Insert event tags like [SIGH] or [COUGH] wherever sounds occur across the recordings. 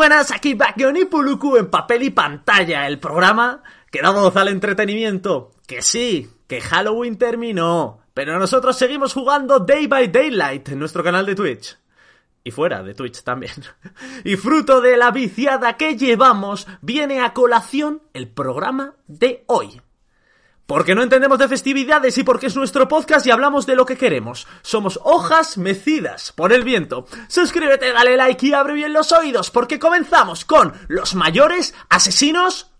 buenas, aquí Bakion y Puluku en papel y pantalla, el programa que da voz al entretenimiento. Que sí, que Halloween terminó, pero nosotros seguimos jugando Day by Daylight en nuestro canal de Twitch. Y fuera de Twitch también. [LAUGHS] Y fruto de la viciada que llevamos, viene a colación el programa de hoy. Porque no entendemos de festividades y porque es nuestro podcast y hablamos de lo que queremos. Somos hojas mecidas por el viento. Suscríbete, dale like y abre bien los oídos porque comenzamos con los mayores asesinos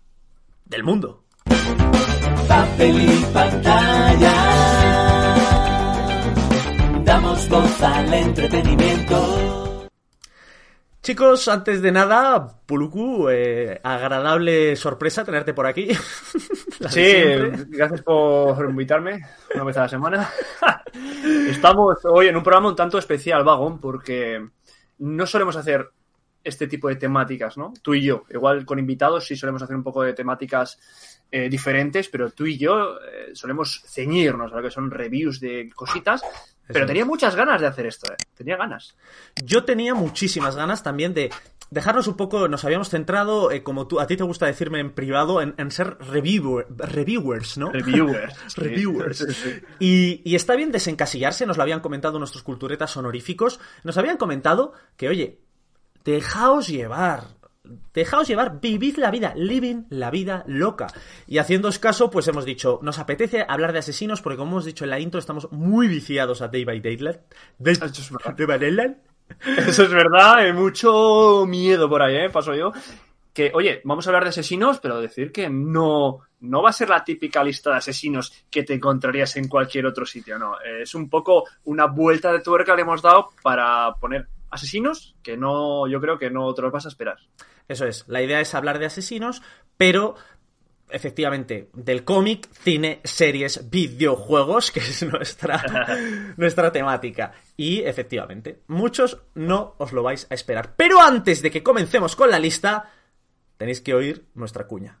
del mundo. Papel y pantalla. Damos voz al entretenimiento. Chicos, antes de nada, Puluku, eh, agradable sorpresa tenerte por aquí. [LAUGHS] Sí, gracias por invitarme una vez a la semana. [LAUGHS] Estamos hoy en un programa un tanto especial, Vagón, porque no solemos hacer este tipo de temáticas, ¿no? Tú y yo. Igual con invitados sí solemos hacer un poco de temáticas eh, diferentes, pero tú y yo eh, solemos ceñirnos a lo que son reviews de cositas. Pero tenía muchas ganas de hacer esto, ¿eh? Tenía ganas. Yo tenía muchísimas ganas también de dejarnos un poco, nos habíamos centrado, eh, como tú, a ti te gusta decirme en privado, en, en ser reviewer- reviewers, ¿no? Reviewers. [LAUGHS] sí. Reviewers. Sí, sí. Y, y está bien desencasillarse, nos lo habían comentado nuestros culturetas honoríficos, nos habían comentado que, oye, dejaos llevar, dejaos llevar, vivid la vida, living la vida loca. Y haciéndoos caso, pues hemos dicho, nos apetece hablar de asesinos porque como hemos dicho en la intro, estamos muy viciados a Day by Daylight. Day, Eso es verdad. Eso es hay mucho miedo por ahí, ¿eh? Paso yo. Que, oye, vamos a hablar de asesinos, pero decir que no, no va a ser la típica lista de asesinos que te encontrarías en cualquier otro sitio, no. Es un poco una vuelta de tuerca que le hemos dado para poner asesinos que no, yo creo que no te los vas a esperar. Eso es, la idea es hablar de asesinos, pero efectivamente del cómic, cine, series, videojuegos, que es nuestra, [LAUGHS] nuestra temática. Y efectivamente, muchos no os lo vais a esperar. Pero antes de que comencemos con la lista, tenéis que oír nuestra cuña.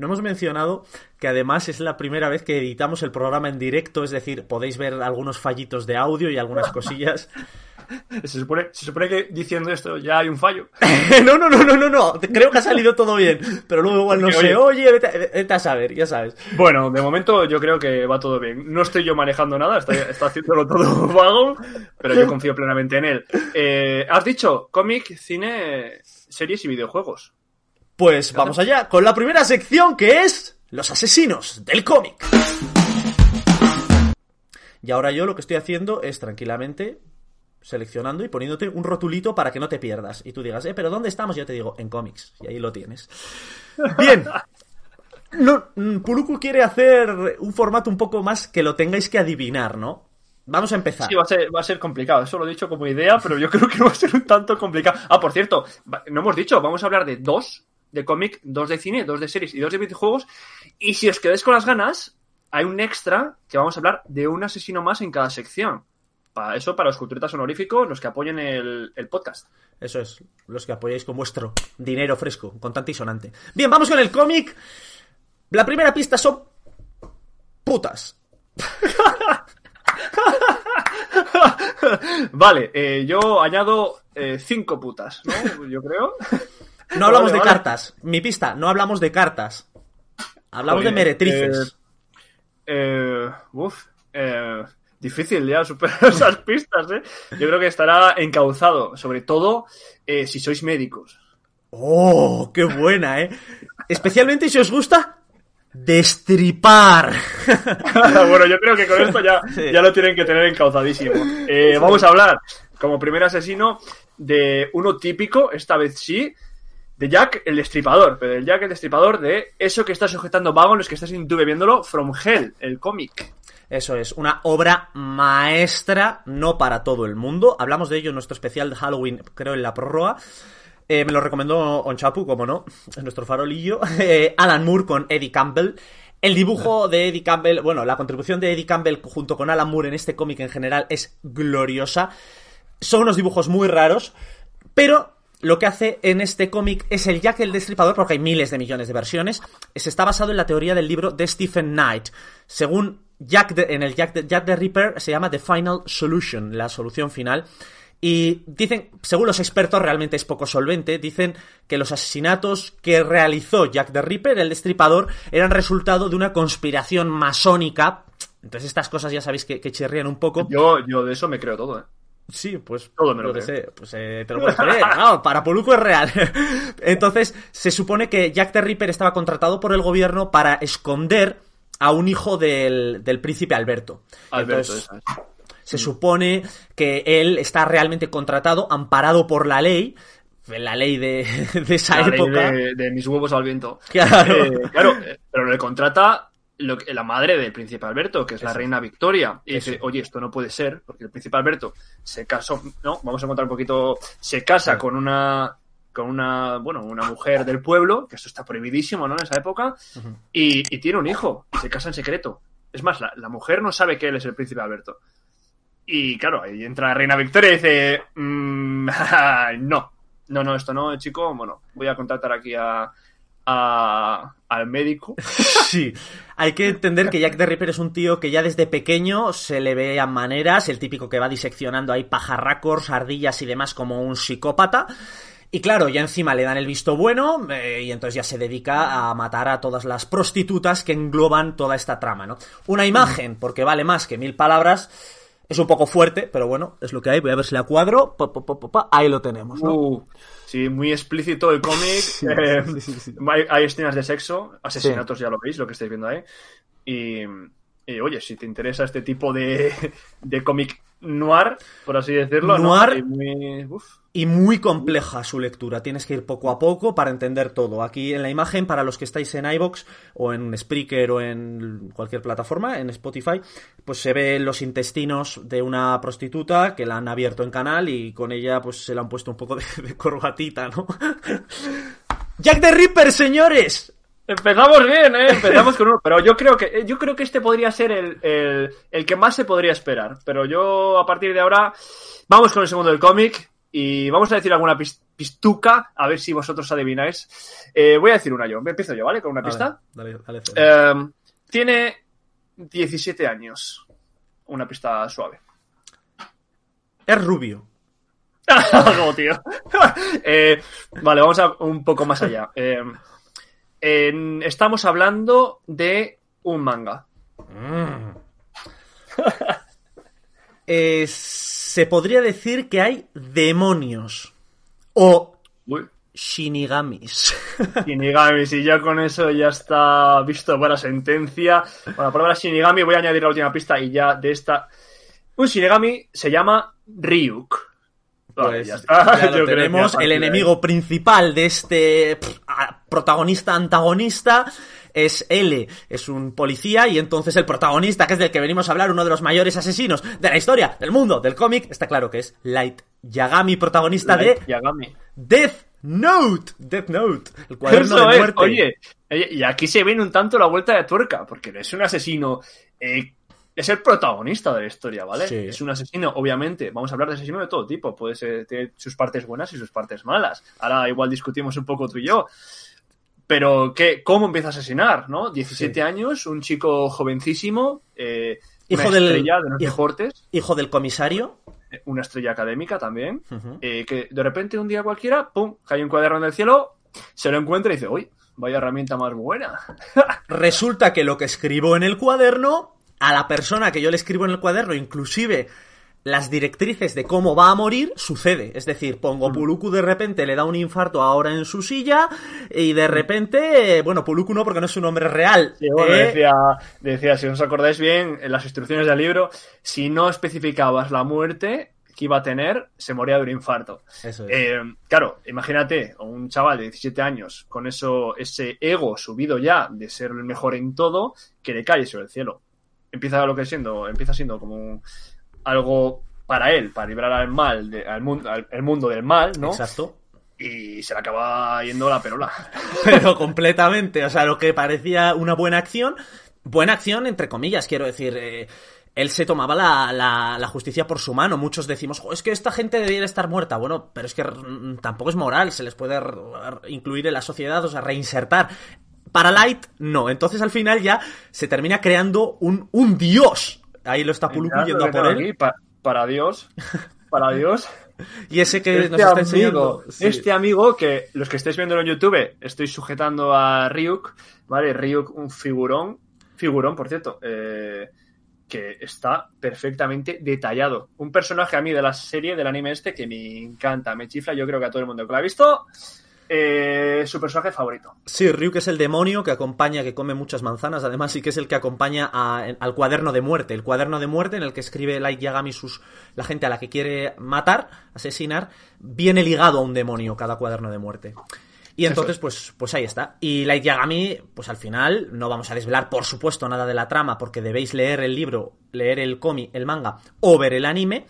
No hemos mencionado que además es la primera vez que editamos el programa en directo, es decir, podéis ver algunos fallitos de audio y algunas [LAUGHS] cosillas. Se supone, se supone que diciendo esto ya hay un fallo. [LAUGHS] no, no, no, no, no, no, creo que ha salido todo bien, pero luego igual no Porque, se oye- oye, vete, vete a saber, ya sabes. Bueno, de momento yo creo que va todo bien. No estoy yo manejando nada, está, está haciéndolo todo [LAUGHS] vago, pero yo confío plenamente en él. Eh, Has dicho cómic, cine, series y videojuegos. Pues vamos allá con la primera sección que es los asesinos del cómic. Y ahora yo lo que estoy haciendo es tranquilamente seleccionando y poniéndote un rotulito para que no te pierdas. Y tú digas, eh, pero ¿dónde estamos? Yo te digo, en cómics. Y ahí lo tienes. Bien. No, mm, Puluku quiere hacer un formato un poco más que lo tengáis que adivinar, ¿no? Vamos a empezar. Sí, va a, ser, va a ser complicado. Eso lo he dicho como idea, pero yo creo que va a ser un tanto complicado. Ah, por cierto, no hemos dicho, vamos a hablar de dos de cómic, dos de cine, dos de series y dos de videojuegos. Y si os quedáis con las ganas, hay un extra que vamos a hablar de un asesino más en cada sección. Para eso, para los culturetas honoríficos, los que apoyen el, el podcast. Eso es, los que apoyáis con vuestro dinero fresco, contante y sonante. Bien, vamos con el cómic. La primera pista son putas. [LAUGHS] vale, eh, yo añado eh, cinco putas, ¿no? Yo creo. No hablamos Vale, de vale. cartas. Mi pista, no hablamos de cartas. Hablamos Oye, de meretrices. Eh, uf, eh, difícil ya superar [LAUGHS] esas pistas, ¿eh? Yo creo que estará encauzado, sobre todo eh, si sois médicos. ¡Oh! ¡Qué buena, eh! Especialmente si os gusta destripar. [LAUGHS] bueno, yo creo que con esto ya, Sí. ya lo tienen que tener encauzadísimo. Eh, vamos a hablar, como primer asesino, de uno típico, esta vez sí, de Jack el Destripador. Pero el Jack el Destripador de eso que está sujetando Vagon, los que estáis en YouTube viéndolo, From Hell, el cómic. Eso es, una obra maestra, no para todo el mundo. Hablamos de ello en nuestro especial de Halloween, creo, en la prórroga. Eh, me lo recomendó Onchapu, como no, en nuestro farolillo. [LAUGHS] Eh, Alan Moore con Eddie Campbell. El dibujo de Eddie Campbell, bueno, la contribución de Eddie Campbell junto con Alan Moore en este cómic en general es gloriosa. Son unos dibujos muy raros, pero lo que hace en este cómic es el Jack el Destripador, porque hay miles de millones de versiones. Se está basado en la teoría del libro de Stephen Knight. Según Jack en el Jack the, Jack the Ripper se llama The Final Solution, la solución final. Y dicen, según los expertos, realmente es poco solvente, dicen que los asesinatos que realizó Jack the Ripper, el destripador, eran resultado de una conspiración masónica. Entonces estas cosas ya sabéis que, que chirrían un poco. Yo, yo de eso me creo todo, ¿eh? Sí, pues Todo me lo creo. sé, pues eh, te lo puedes creer, [LAUGHS] claro, para Poluco es real. Entonces, se supone que Jack the Ripper estaba contratado por el gobierno para esconder a un hijo del, del príncipe Alberto. Alberto, Entonces, se supone que él está realmente contratado, amparado por la ley, la ley de, de esa La ley época. de, de mis huevos al viento. Claro. Eh, claro, eh, pero le contrata lo que- la madre del príncipe Alberto, que es la reina Victoria. Y dice, oye, esto no puede ser, porque el príncipe Alberto se casó, no, vamos a contar un poquito, se casa con una con una, bueno, una mujer del pueblo, que esto está prohibidísimo, ¿no? En esa época, y, y tiene un hijo, y se casa en secreto. Es más, la, la mujer no sabe que él es el príncipe Alberto. Y claro, ahí entra la reina Victoria y dice, "Mm, [LAUGHS] no, no, no, esto no, chico, bueno, voy a contratar aquí a, a- al médico. [LAUGHS] Sí, hay que entender que Jack the Ripper es un tío que ya desde pequeño se le ve a maneras, el típico que va diseccionando ahí pajarracos, ardillas y demás como un psicópata. Y claro, ya encima le dan el visto bueno eh, y entonces ya se dedica a matar a todas las prostitutas que engloban toda esta trama, ¿no? Una imagen, porque vale más que mil palabras, es un poco fuerte, pero bueno, es lo que hay. Voy a ver si la cuadro. Pa, pa, pa, pa, pa. Ahí lo tenemos, ¿no? Uh, sí, muy explícito el cómic. eh, sí, sí, sí. Hay, hay escenas de sexo, asesinatos, ya lo veis, lo que estáis viendo ahí. Y, y, oye, si te interesa este tipo de, de cómic noir, por así decirlo, ¿no? Noir. Y muy-. Y muy compleja su lectura. Tienes que ir poco a poco para entender todo. Aquí en la imagen, para los que estáis en iBox o en Spreaker o en cualquier plataforma, en Spotify, pues se ven los intestinos de una prostituta que la han abierto en canal y con ella pues se le han puesto un poco de, de corbatita, ¿no? [LAUGHS] Jack the Ripper, señores. Empezamos bien, ¿eh? Empezamos con uno. Pero yo creo que, yo creo que este podría ser el, el, el que más se podría esperar. Pero yo, a partir de ahora, vamos con el segundo del cómic. Y vamos a decir alguna pis- pistuca, a ver si vosotros adivináis. Eh, voy a decir una yo. Empiezo yo, ¿vale? Con una pista. Dale, dale, dale. Eh, tiene 17 años. Una pista suave. Es rubio. [LAUGHS] no, tío. [LAUGHS] Eh, vale, vamos a un poco más allá. Eh, estamos hablando de un manga. Mm. [LAUGHS] Eh, se podría decir que hay demonios. O Uy. shinigamis. [LAUGHS] Shinigami, si ya con eso ya está visto para sentencia. Con la palabra Shinigami voy a añadir la última pista y ya de esta. Un Shinigami se llama Ryuk. Vale, Pues ya está. ya lo [LAUGHS] tenemos. El enemigo principal de este pff, protagonista antagonista es L, es un policía y entonces el protagonista, que es del que venimos a hablar, uno de los mayores asesinos de la historia, del mundo, del cómic, está claro que es Light Yagami, protagonista Light de Yagami. Death Note. Death Note, el cuaderno Eso de muerte. oye, oye, y aquí se viene un tanto la vuelta de tuerca, porque es un asesino, eh, es el protagonista de la historia, ¿vale? Sí. Es un asesino, obviamente, vamos a hablar de asesino de todo tipo, puede ser, tiene sus partes buenas y sus partes malas. Ahora igual discutimos un poco tú y yo. Pero, ¿qué, ¿cómo empieza a asesinar, no? 17 Sí. años, un chico jovencísimo, eh, Hijo una del- estrella de los hijo- deportes, Hijo del comisario. eh, una estrella académica también, eh, que de repente un día cualquiera, pum, cae un cuaderno en el cielo, se lo encuentra y dice, uy, vaya herramienta más buena. [LAUGHS] Resulta que lo que escribo en el cuaderno, a la persona que yo le escribo en el cuaderno, inclusive las directrices de cómo va a morir, sucede. Es decir, pongo Puluku de repente le da un infarto ahora en su silla y de repente, eh, bueno, Puluku no porque no es un nombre real. Sí, bueno, eh, decía, decía, si os acordáis bien, en las instrucciones del libro, si no especificabas la muerte que iba a tener, se moría de un infarto. Eso es. Eh, claro, imagínate un chaval de 17 años con eso, ese ego subido ya de ser el mejor en todo, que le cae sobre el cielo. Empieza lo que siendo, empieza siendo como un- algo para él, para librar al mal, de- al mundo, al, el mundo del mal, ¿no? Exacto. y se le acaba yendo la perola. [LAUGHS] Pero completamente. O sea, lo que parecía una buena acción. Buena acción, entre comillas, quiero decir. eh, él se tomaba la, la- la justicia por su mano. Muchos decimos, "Jo, es que esta gente debería estar muerta. Bueno, pero es que tampoco es moral. Se les puede incluir en la sociedad, o sea, reinsertar. Para Light, no. Entonces al final ya se termina creando un, un dios. Ahí lo está Puluku yendo a por él. aquí, pa- para Dios. Para [LAUGHS] Dios. Y ese que nos Este está amigo, enseñando. sí. este amigo que los que estáis viendo en YouTube, estoy sujetando a Ryuk, ¿vale? Ryuk, un figurón, figurón, por cierto, eh, que está perfectamente detallado. Un personaje a mí de la serie, del anime este, que me encanta, me chifla, yo creo que a todo el mundo que lo ha visto, eh, su personaje favorito. Sí, Ryuk es el demonio que acompaña, que come muchas manzanas, además, y que es el que acompaña a- al cuaderno de muerte. El cuaderno de muerte en el que escribe Light Yagami sus, la gente a la que quiere matar, asesinar, viene ligado a un demonio cada cuaderno de muerte. Y entonces, pues, pues ahí está. Y Light Yagami, pues al final, no vamos a desvelar, por supuesto, nada de la trama, porque debéis leer el libro, leer el cómic, el manga, o ver el anime.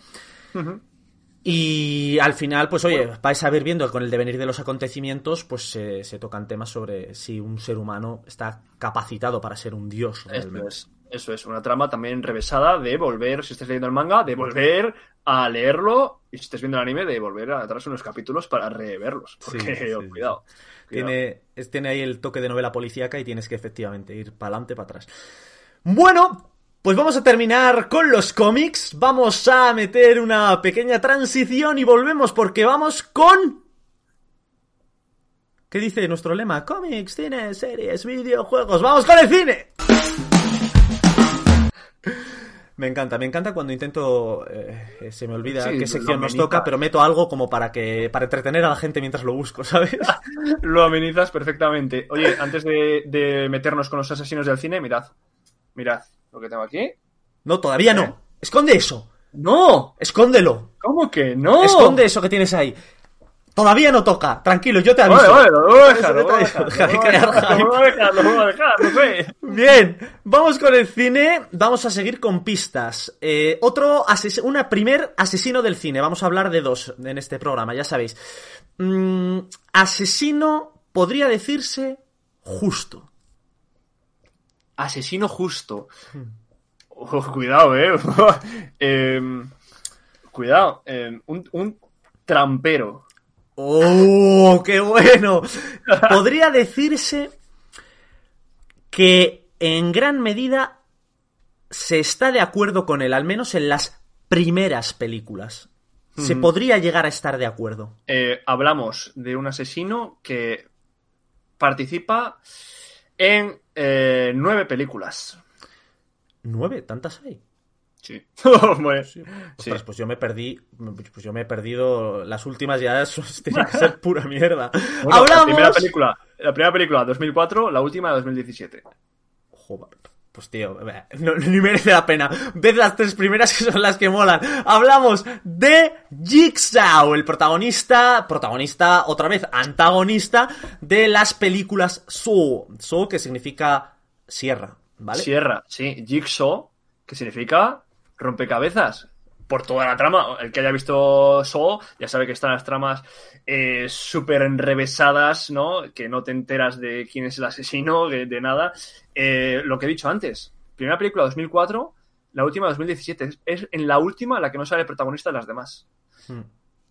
Y al final, pues oye, vais a ver viendo con el devenir de los acontecimientos, pues se- se tocan temas sobre si un ser humano está capacitado para ser un dios Eso realmente. es, eso es, una trama también revesada de volver, si estés leyendo el manga, de volver a leerlo y si estés viendo el anime, de volver atrás unos capítulos para reverlos. Porque, Sí, [LAUGHS] sí, sí. cuidado. Tiene, tiene ahí el toque de novela policíaca y tienes que efectivamente ir para adelante, para atrás. Bueno, pues vamos a terminar con los cómics. Vamos a meter una pequeña transición y volvemos porque vamos con... ¿Qué dice nuestro lema? Cómics, cine, series, videojuegos. ¡Vamos con el cine! Me encanta, me encanta cuando intento. eh, se me olvida Sí, qué sección nos toca, pero meto algo como para que. para entretener a la gente mientras lo busco, ¿sabes? [LAUGHS] Lo amenizas perfectamente. Oye, antes de, de meternos con los asesinos del cine, mirad. Mirad lo que tengo aquí. No, todavía ¿Eh? no. Esconde eso. ¡No! Escóndelo. ¿Cómo que no? Esconde eso que tienes ahí. Todavía no toca. Tranquilo, yo te aviso. Lo voy a dejar, Eso lo voy a te- dejar, deja de lo voy a crear dejar, hype. lo voy a dejar, lo voy a dejar, no sé. Bien, vamos con el cine. Vamos a seguir con pistas. Eh, otro ases una primer asesino del cine. Vamos a hablar de dos en este programa, ya sabéis. Mm, asesino podría decirse justo. Asesino justo. Oh, cuidado, eh. [LAUGHS] Em, cuidado. em, un, un trampero. ¡Oh, qué bueno! [LAUGHS] Podría decirse que en gran medida se está de acuerdo con él, al menos en las primeras películas. Se podría llegar a estar de acuerdo. Eh, hablamos de un asesino que participa en eh, nueve películas. ¿Nueve? ¿Tantas hay? Sí. [LAUGHS] Bueno, Sí. pues yo me perdí. Pues yo me he perdido. Las últimas ya eso tiene que [LAUGHS] ser pura mierda. Bueno, ¡Hablamos! La primera película, la primera película 2004, la última 2017. Joder, pues tío, [LAUGHS] no, ni merece la pena. Ved las tres primeras que son las que molan. Hablamos de Jigsaw, el protagonista, protagonista, otra vez, antagonista de las películas Saw. Saw que significa sierra, ¿vale? Sierra, sí. Jigsaw, que significa rompecabezas. Por toda la trama. El que haya visto Saw ya sabe que están las tramas eh, súper enrevesadas, ¿no? Que no te enteras de quién es el asesino, de, de nada. Eh, lo que he dicho antes. Primera película 2004, la última 2017. Es, es en la última la que no sale el protagonista de las demás.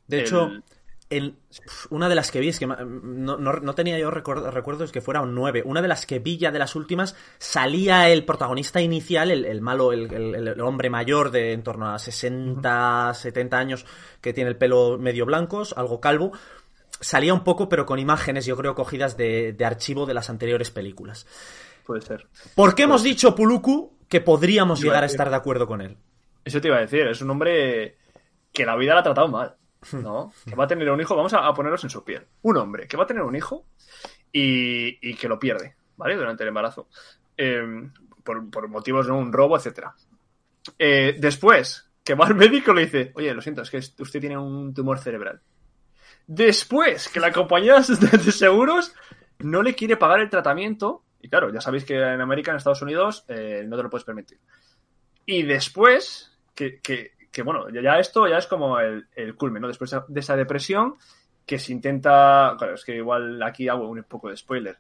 De El- hecho, el- una de las que vi, es que no, no- no tenía yo recuerdo- recuerdos que fuera un 9. Una de las que vi ya de las últimas, salía el protagonista inicial, el, el malo, el, el- hombre mayor de en torno a 60, 70 años, que tiene el pelo medio blanco, algo calvo. Salía un poco, pero con imágenes, yo creo, cogidas de, de archivo de las anteriores películas. Puede ser. ¿Por qué hemos dicho, Puluku, que podríamos llegar a estar de acuerdo con él? Eso te iba a decir, es un hombre que la vida la ha tratado mal, ¿no? Que va a tener un hijo, vamos a, a en su piel. Un hombre que va a tener un hijo y, y que lo pierde, ¿vale? Durante el embarazo. Eh, por, por motivos de un robo, etcétera. Eh, después, que va al médico y le dice, oye, lo siento, es que usted tiene un tumor cerebral. Después, que la compañía [LAUGHS] de seguros no le quiere pagar el tratamiento. Y claro, ya sabéis que en América, en Estados Unidos, eh, no te lo puedes permitir. Y después, que, que- que, bueno, ya- ya esto ya es como el, el culmen, ¿no? Después de esa depresión, que se intenta. Claro, es que igual aquí hago un poco de spoiler.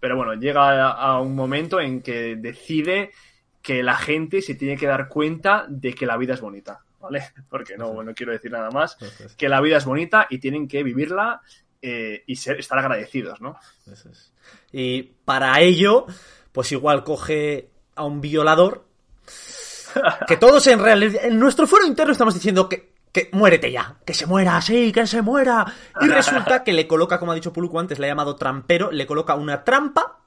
Pero bueno, llega a, a un momento en que decide que la gente se tiene que dar cuenta de que la vida es bonita, ¿vale? [LAUGHS] Porque no, no quiero decir nada más. Que la vida es bonita y tienen que vivirla eh, y ser, estar agradecidos, ¿no? eso es. Y para ello, pues igual coge a un violador. Que todos en realidad, en nuestro foro interno estamos diciendo que, que muérete ya, que se muera, sí, que se muera. Y resulta que le coloca, como ha dicho Puluku antes, le ha llamado trampero, le coloca una trampa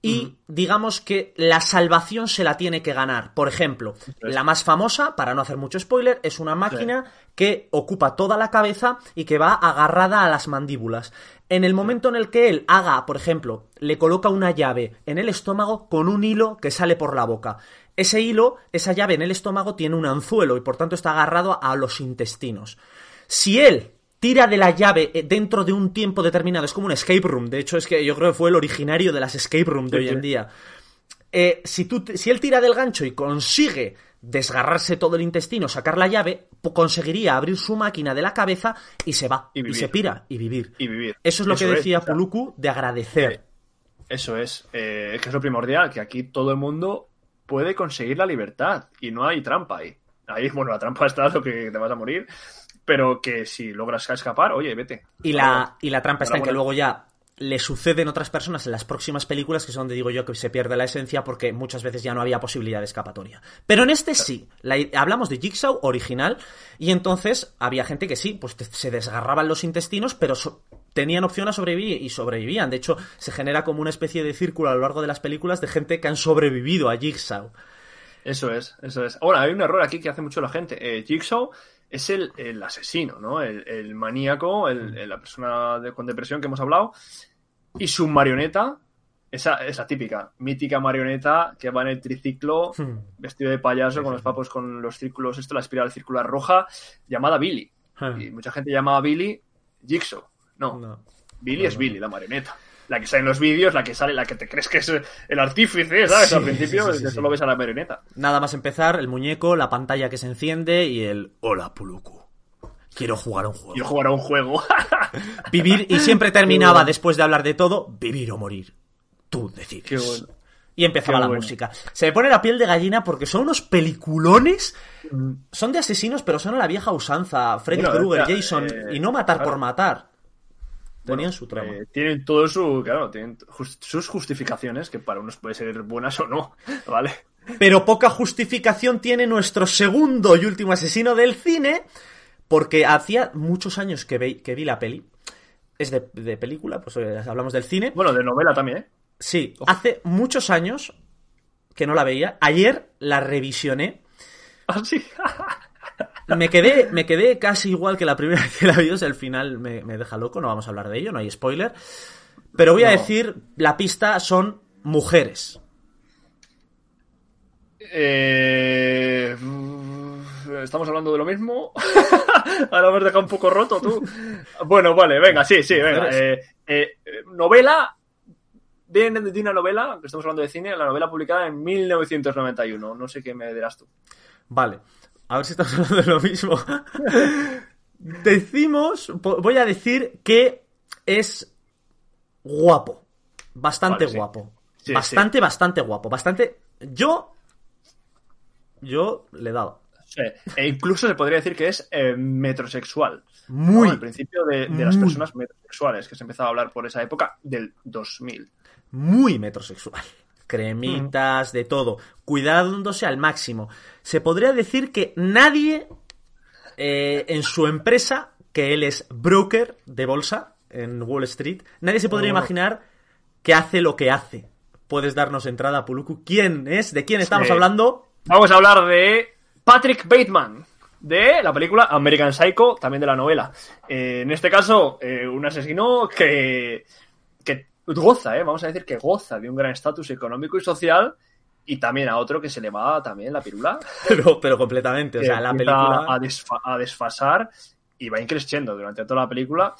y digamos que la salvación se la tiene que ganar. Por ejemplo, la más famosa, para no hacer mucho spoiler, es una máquina que ocupa toda la cabeza y que va agarrada a las mandíbulas. En el momento en el que él haga, por ejemplo, le coloca una llave en el estómago con un hilo que sale por la boca. Ese hilo, esa llave en el estómago tiene un anzuelo y por tanto está agarrado a los intestinos. Si él tira de la llave eh, dentro de un tiempo determinado, es como un escape room, de hecho es que yo creo que fue el originario de las escape room de Sí, hoy en día. Eh, si, tú, si él tira del gancho y consigue desgarrarse todo el intestino, sacar la llave, conseguiría abrir su máquina de la cabeza y se va. Y se pira y vivir. Y vivir. Eso es lo que Eso decía Puluku de agradecer. Eso es, eh, que es lo primordial, que aquí todo el mundo puede conseguir la libertad y no hay trampa ahí. Ahí, bueno, la trampa [LAUGHS] está lo que te vas a morir, pero que si logras escapar, oye, vete. Y la, y la trampa está en que luego ya le suceden otras personas en las próximas películas, que es donde digo yo que se pierde la esencia porque muchas veces ya no había posibilidad de escapatoria. Pero en este sí, la hablamos de Jigsaw original y entonces había gente que sí, pues se desgarraban los intestinos, pero so- tenían opción a sobrevivir y sobrevivían. De hecho, se genera como una especie de círculo a lo largo de las películas de gente que han sobrevivido a Jigsaw. Eso es, eso es. Ahora, hay un error aquí que hace mucho la gente. Eh, Jigsaw es el, el asesino, ¿no? El, el maníaco, el- el- la persona de- con depresión que hemos hablado. Y su marioneta, esa es la típica, mítica marioneta que va en el triciclo, Hmm. vestido de payaso, con los papos con los círculos, esto, la espiral circular roja, llamada Billy. Y mucha gente llamaba Billy Jigsaw. No, No. Billy No, es no, Billy, la marioneta. La que sale en los vídeos, la que sale, la que te crees que es el artífice, ¿sabes? Sí, Al principio, sí, sí, solo ves a la marioneta. Nada más empezar, el muñeco, la pantalla que se enciende y el Hola Puluku. Quiero jugar a un juego. Quiero jugar a un juego. [LAUGHS] Vivir y siempre [LAUGHS] terminaba bueno. después de hablar de todo, vivir o morir. Tú decides. Qué bueno. Y empezaba Qué la bueno. música. Se me pone la piel de gallina porque son unos peliculones. Mm. Son de asesinos, pero son a la vieja usanza. Freddy Krueger, Jason. eh, y no matar por matar. Tenían Bueno, su trama. eh, tienen todo su, claro, tienen sus justificaciones, que para unos puede ser buenas o no, [LAUGHS] ¿vale? Pero poca justificación tiene nuestro segundo y último asesino del cine. Porque hacía muchos años que, ve- que vi la peli. Es de, de película, pues eh, hablamos del cine. Bueno, de novela también, ¿eh? Sí, hace muchos años que no la veía. Ayer la revisioné. [LAUGHS] Ah, sí. [LAUGHS] Me quedé, me quedé casi igual que la primera [LAUGHS] vez que la vi. o sea, el final me, me deja loco, no vamos a hablar de ello, no hay spoiler. Pero voy a No. decir, la pista son mujeres. Eh, Estamos hablando de lo mismo. [LAUGHS] Ahora me has dejado un poco roto tú. Bueno, vale, venga, sí, sí, venga. Eh, eh, novela. Viene de una novela, que estamos hablando de cine, la novela publicada en 1991. No sé qué me dirás tú. Vale, a ver si estamos [LAUGHS] hablando de lo mismo. Decimos, voy a decir que es guapo. Bastante Vale, guapo. Sí, bastante, bastante guapo. Bastante. Yo. Yo le he dado. Sí. E incluso se podría decir que es eh, metrosexual. Muy, ¿no? Al principio de, de las personas metrosexuales, que se empezaba a hablar por esa época del 2000. muy metrosexual. Cremitas, de todo. Cuidándose al máximo. Se podría decir que nadie eh, en su empresa, que él es broker de bolsa en Wall Street, nadie se podría Oh. imaginar que hace lo que hace. Puedes darnos entrada, Puluku. ¿Quién es? ¿De quién estamos Sí. hablando? Vamos a hablar de Patrick Bateman, de la película American Psycho, también de la novela. Eh, en este caso, eh, un asesino que, que goza, eh, vamos a decir que goza de un gran estatus económico y social, y también a otro que se le va también la pirula. [LAUGHS] Pero, pero completamente. O sea, la película. A, desfa- a desfasar y va increciendo durante toda la película.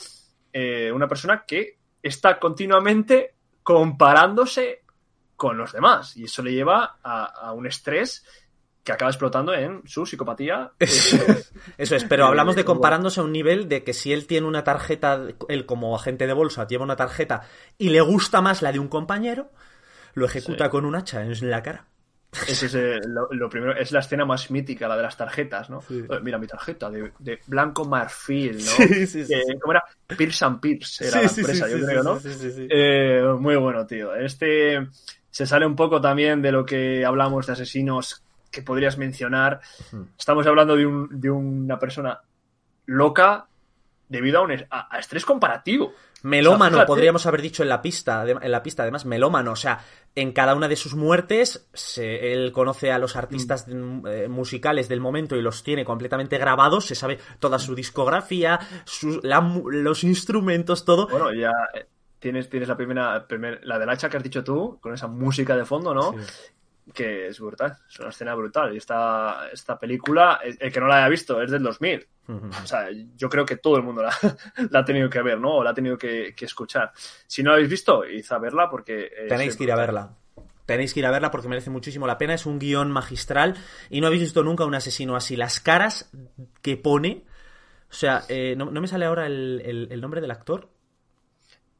eh, una persona que está continuamente comparándose con los demás. Y eso le lleva a, a un estrés que acaba explotando en su psicopatía. [LAUGHS] Eso es, pero Eh, hablamos de bueno. comparándose a un nivel de que si él tiene una tarjeta, él como agente de bolsa lleva una tarjeta y le gusta más la de un compañero, lo ejecuta Sí. con un hacha en la cara. Ese es eh, lo, lo primero, es la escena más mítica, la de las tarjetas, ¿no? Sí. Eh, Mira mi tarjeta de, de blanco marfil, ¿no? Sí, sí, sí, Eh, sí. ¿Cómo era? Pierce and Pierce era la empresa, yo creo, ¿no? sí, sí, sí. Eh, muy bueno, tío. Este se sale un poco también de lo que hablamos de asesinos que podrías mencionar. Hmm. Estamos hablando de, un- de una persona loca debido a un a- a estrés comparativo. Melómano, O sea, fíjate. podríamos haber dicho en la pista, en la pista, además, melómano, o sea, en cada una de sus muertes, se- él conoce a los artistas Mm. eh, musicales del momento y los tiene completamente grabados, se sabe toda su discografía, sus- la los instrumentos, todo. Bueno, ya eh, tienes, tienes la primera, primer- la del hacha que has dicho tú, con esa música de fondo, ¿no? Que es brutal, es una escena brutal. Y esta, esta película, el que no la haya visto, es del 2000. Ujú. O sea, yo creo que todo el mundo la, [LAUGHS] la ha tenido que ver, ¿no? O la ha tenido que, que escuchar. Si no la habéis visto, id a verla porque... Tenéis que ir a verla. Tenéis que ir a verla porque merece muchísimo la pena. Es un guion magistral y no habéis visto nunca un asesino así. Las caras que pone. O sea, eh, no, no me sale ahora el, el- el nombre del actor.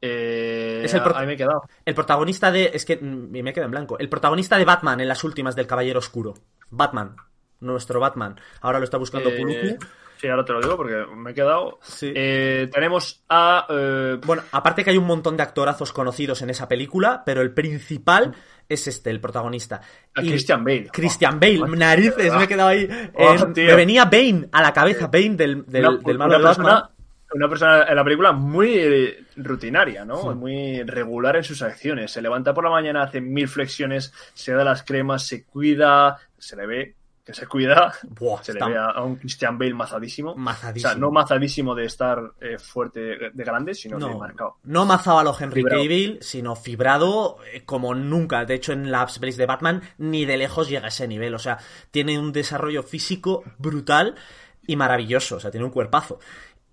Eh, Es el ahí me he quedado. El protagonista de. Es que mm, me quedo en blanco. El protagonista de Batman en las últimas del Caballero Oscuro. Batman. Nuestro Batman. Ahora lo está buscando Eh, Puluku. sí, ahora te lo digo porque me he quedado. Sí. Eh, tenemos a. eh, Bueno, aparte que hay un montón de actorazos conocidos en esa película, pero el principal es este, el protagonista. a Y- Christian Bale. Christian Bale, narices, me he quedado ahí. Oh, me venía Bane a la cabeza, Bane del, del, malo de Batman. persona, una persona en la película muy rutinaria, ¿no? Sí. Muy regular en sus acciones. Se levanta por la mañana, hace mil flexiones, se da las cremas, se cuida, se le ve que se cuida, Buah, se le ve a, un Christian Bale mazadísimo. mazadísimo. O sea, no mazadísimo de estar eh, fuerte de grande, sino de No, marcado. no mazado a lo Henry. Cavill, sino fibrado eh, como nunca. De hecho, en las pelis de Batman ni de lejos llega a ese nivel. O sea, tiene un desarrollo físico brutal y maravilloso. O sea, tiene un cuerpazo.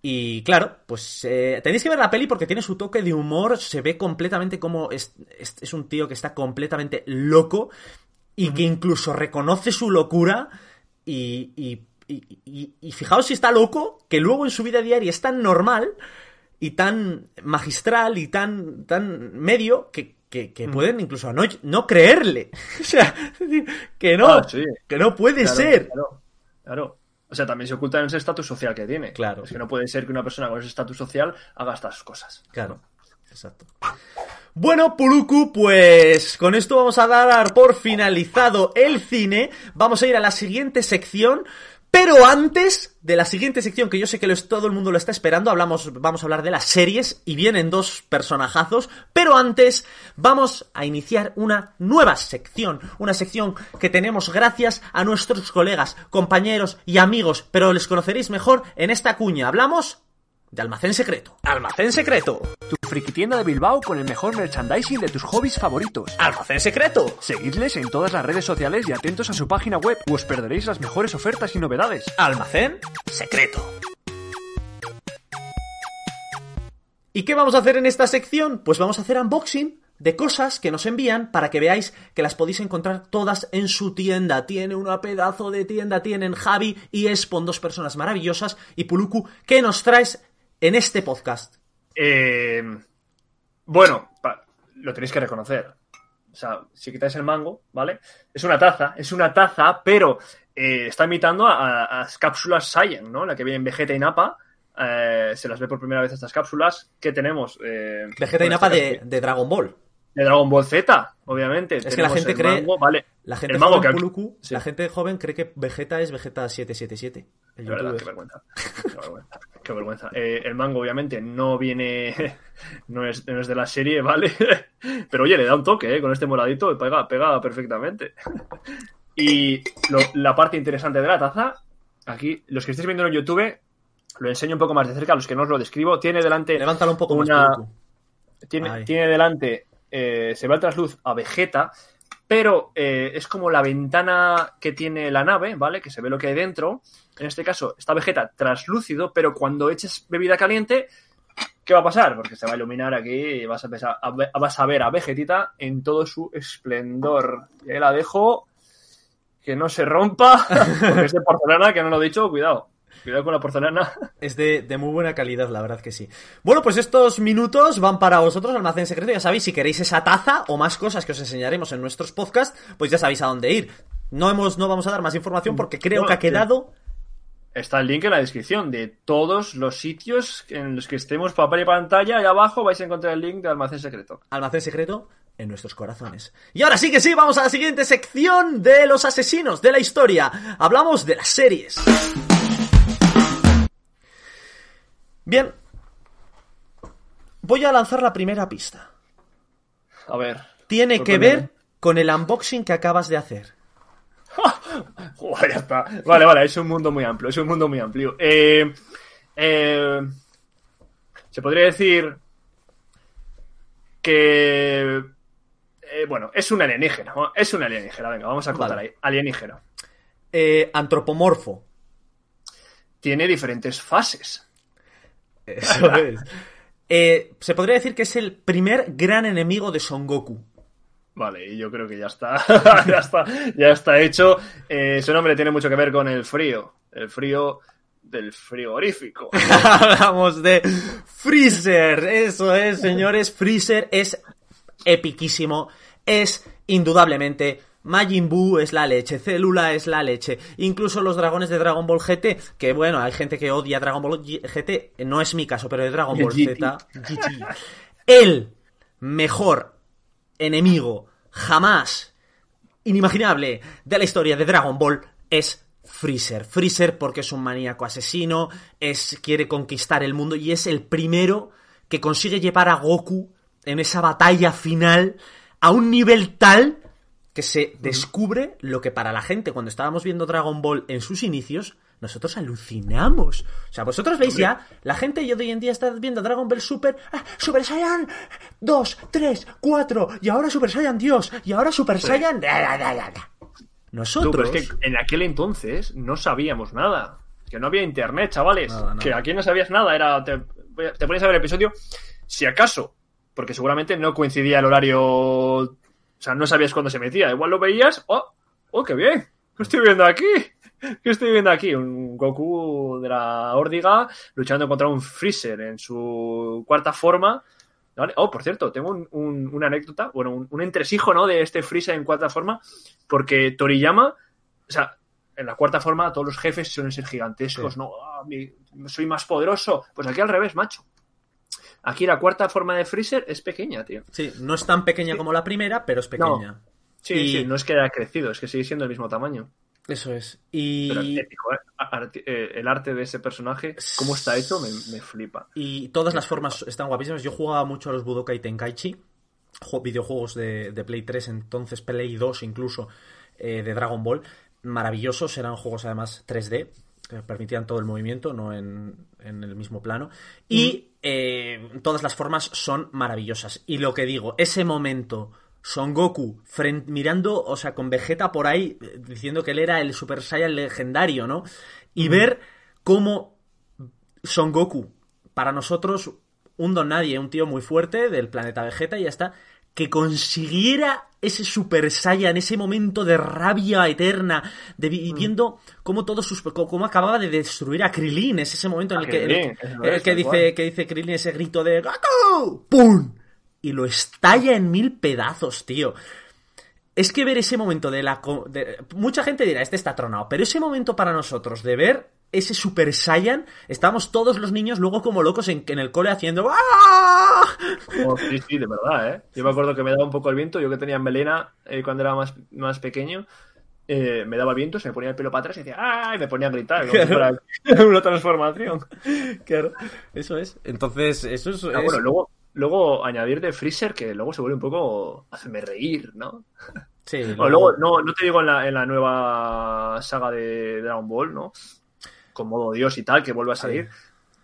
Y claro, pues eh, tenéis que ver la peli porque tiene su toque de humor. Se ve completamente como es, es, es un tío que está completamente loco y que incluso reconoce su locura y, y, y- y- y fijaos si está loco, que luego en su vida diaria es tan normal y tan magistral y tan, tan medio que, que, que pueden incluso no, no creerle. [LAUGHS] o sea, que no, Ah, sí. que no puede Claro, ser. Claro, claro. O sea, también se oculta en ese estatus social que tiene. Claro. Es que no puede ser que una persona con ese estatus social haga estas cosas. Claro, exacto. Bueno, Puluku, pues con esto vamos a dar por finalizado el cine. Vamos a ir a la siguiente sección. Pero antes de la siguiente sección, que yo sé que todo el mundo lo está esperando, hablamos, vamos a hablar de las series y vienen dos personajazos. Pero antes vamos a iniciar una nueva sección. Una sección que tenemos gracias a nuestros colegas, compañeros y amigos, pero les conoceréis mejor en esta cuña. Hablamos de Almacén Secreto. Almacén Secreto. Tu friki tienda de Bilbao con el mejor merchandising de tus hobbies favoritos. Almacén Secreto. Seguidles en todas las redes sociales y atentos a su página web o os perderéis las mejores ofertas y novedades. Almacén Secreto. ¿Y qué vamos a hacer en esta sección? Pues vamos a hacer unboxing de cosas que nos envían para que veáis que las podéis encontrar todas en su tienda. Tiene una pedazo de tienda, tienen Javi y Espon, dos personas maravillosas, y Puluku, ¿qué nos traes en este podcast? Eh, bueno, lo tenéis que reconocer. O sea, si quitáis el mango, ¿vale? Es una taza, es una taza, pero eh, está imitando a, a las cápsulas Saiyan, ¿no? La que viene en Vegeta y Napa. Eh, se las ve por primera vez estas cápsulas. ¿Qué tenemos? Eh, Vegeta y bueno, Napa este de, de Dragon Ball. de Dragon Ball Z, obviamente. Es que la gente cree- mango, vale. La gente El mango joven, que- Puluku, sí. la gente joven cree que Vegeta es Vegeta 777. El De verdad, qué vergüenza. Qué vergüenza. Qué vergüenza. Eh, el mango, obviamente, no viene. [LAUGHS] No es, no es de la serie, ¿vale? [LAUGHS] Pero oye, le da un toque, ¿eh? Con este moradito pega, pega perfectamente. [LAUGHS] Y lo- la parte interesante de la taza, aquí, los que estéis viendo en YouTube, lo enseño un poco más de cerca, los que no os lo describo. Tiene delante. Levántalo un poco Una- más. Tiene, tiene delante, eh, se ve el trasluz a Vegeta, pero eh, es como la ventana que tiene la nave, ¿vale? Que se ve lo que hay dentro. En este caso está Vegeta traslúcido, pero cuando eches bebida caliente, ¿qué va a pasar? Porque se va a iluminar aquí y vas a, ver a Vegetita en todo su esplendor. Y ahí la dejo. que no se rompa, [LAUGHS] es de porcelana, que no lo he dicho, cuidado. Cuidado con la porcelana. [LAUGHS] Es de, de muy buena calidad, la verdad que sí. Bueno, pues estos minutos van para vosotros, Almacén Secreto. Ya sabéis, si queréis esa taza o más cosas que os enseñaremos en nuestros podcasts, pues ya sabéis a dónde ir. No, hemos, no vamos a dar más información porque creo No, que ha quedado... Está el link en la descripción de todos los sitios en los que estemos papel y pantalla. Allá abajo vais a encontrar el link de Almacén Secreto. Almacén secreto en nuestros corazones. Y ahora sí que sí, vamos a la siguiente sección de los asesinos de la historia. Hablamos de las series. Bien. Voy a lanzar la primera pista. A ver. Tiene que ver con el unboxing que acabas de hacer. [LAUGHS] Joder, ya está. Vale, vale, es un mundo muy amplio, es un mundo muy amplio. Eh, eh, se podría decir que... eh, bueno, es un alienígena, es un alienígena, venga, vamos a contar Vale. ahí. Alienígena. Antropomorfo. Tiene diferentes fases. Eso es. Eh, se podría decir que es el primer gran enemigo de Son Goku. Vale, y yo creo que ya está, [LAUGHS] ya está, ya está hecho. Eh, su nombre tiene mucho que ver con el frío, el frío del frigorífico. [LAUGHS] Hablamos de Freezer. Eso es, señores. Freezer es epiquísimo. Es indudablemente. Majin Buu es la leche, Célula es la leche, incluso los dragones de Dragon Ball GT, que bueno, hay gente que odia Dragon Ball GT, no es mi caso, pero de Dragon Ball GT. Z, GT. el mejor enemigo jamás inimaginable de la historia de Dragon Ball es Freezer. Freezer porque es un maníaco asesino, es quiere conquistar el mundo y es el primero que consigue llevar a Goku en esa batalla final a un nivel tal que se descubre lo que para la gente cuando estábamos viendo Dragon Ball en sus inicios nosotros alucinamos. O sea, vosotros veis ya, la gente de hoy en día está viendo Dragon Ball Super, ah, Super Saiyan 2, 3, 4, y ahora Super Saiyan Dios, y ahora Super Saiyan... da, da, da, da, da. Tú, Nosotros... pero es que en aquel entonces no sabíamos nada. Que no había internet, chavales. Nada, nada. Que aquí no sabías nada. Era te, te ponías a ver el episodio, si acaso, porque seguramente no coincidía el horario. O sea, no sabías cuándo se metía. Igual lo veías. ¡Oh! ¡Oh, qué bien! ¿Qué estoy viendo aquí? ¿Qué estoy viendo aquí? Un Goku de la Órdiga luchando contra un Freezer en su cuarta forma. ¿Vale? Oh, por cierto, tengo un- un- una anécdota, bueno, un, un entresijo, ¿no? De este Freezer en cuarta forma, porque Toriyama, o sea, en la cuarta forma todos los jefes suelen ser gigantescos, Sí. ¿no? Mi- soy más poderoso. Pues aquí al revés, macho. Aquí la cuarta forma de Freezer es pequeña, tío. Sí, no es tan pequeña como la primera, pero es pequeña. Sí, Y- sí, no es que haya crecido, es que sigue siendo el mismo tamaño. Eso es. Y... Pero épico, ¿eh? Eh, el arte de ese personaje, cómo está hecho, me, me flipa. Y todas las formas están guapísimas. Yo jugaba mucho a los Budokai Tenkaichi, ju- videojuegos de, de Play 3, entonces Play 2 incluso, eh, de Dragon Ball. Maravillosos, eran juegos además 3D, que permitían todo el movimiento, no en, en el mismo plano. Y eh, todas las formas son maravillosas. Y lo que digo, ese momento... Son Goku mirando, o sea, con Vegeta por ahí, eh, diciendo que él era el Super Saiyan legendario, ¿no? Y ver cómo son Goku, para nosotros, un don nadie, un tío muy fuerte del planeta Vegeta y ya está, que consiguiera ese Super Saiyan, ese momento de rabia eterna, de vi- viendo cómo todos sus cómo acababa de destruir a Krillin, es ese momento en el que, el el es, que dice que dice Krillin ese grito de Goku, ¡pum! y lo estalla en mil pedazos, tío. Es que ver ese momento de la... de- mucha gente dirá, este está tronado, pero ese momento para nosotros de ver ese Super Saiyan, estábamos todos los niños luego como locos en, en el cole haciendo... ¡Ah! Oh, sí, sí, de verdad, ¿eh? Yo me acuerdo que me daba un poco el viento, yo que tenía melena eh, cuando era más, más pequeño, eh, me daba viento, se me ponía el pelo para atrás y decía ¡ah! y me ponía a gritar, como si fuera [LAUGHS] una transformación. Claro, eso es. Entonces, eso es... Ah, bueno, luego, luego añadir de Freezer que luego se vuelve un poco... Hazme reír, ¿no? sí, O luego, no, no te digo en la, en la nueva saga de Dragon Ball, ¿no? Con modo Dios y tal, que vuelve a salir.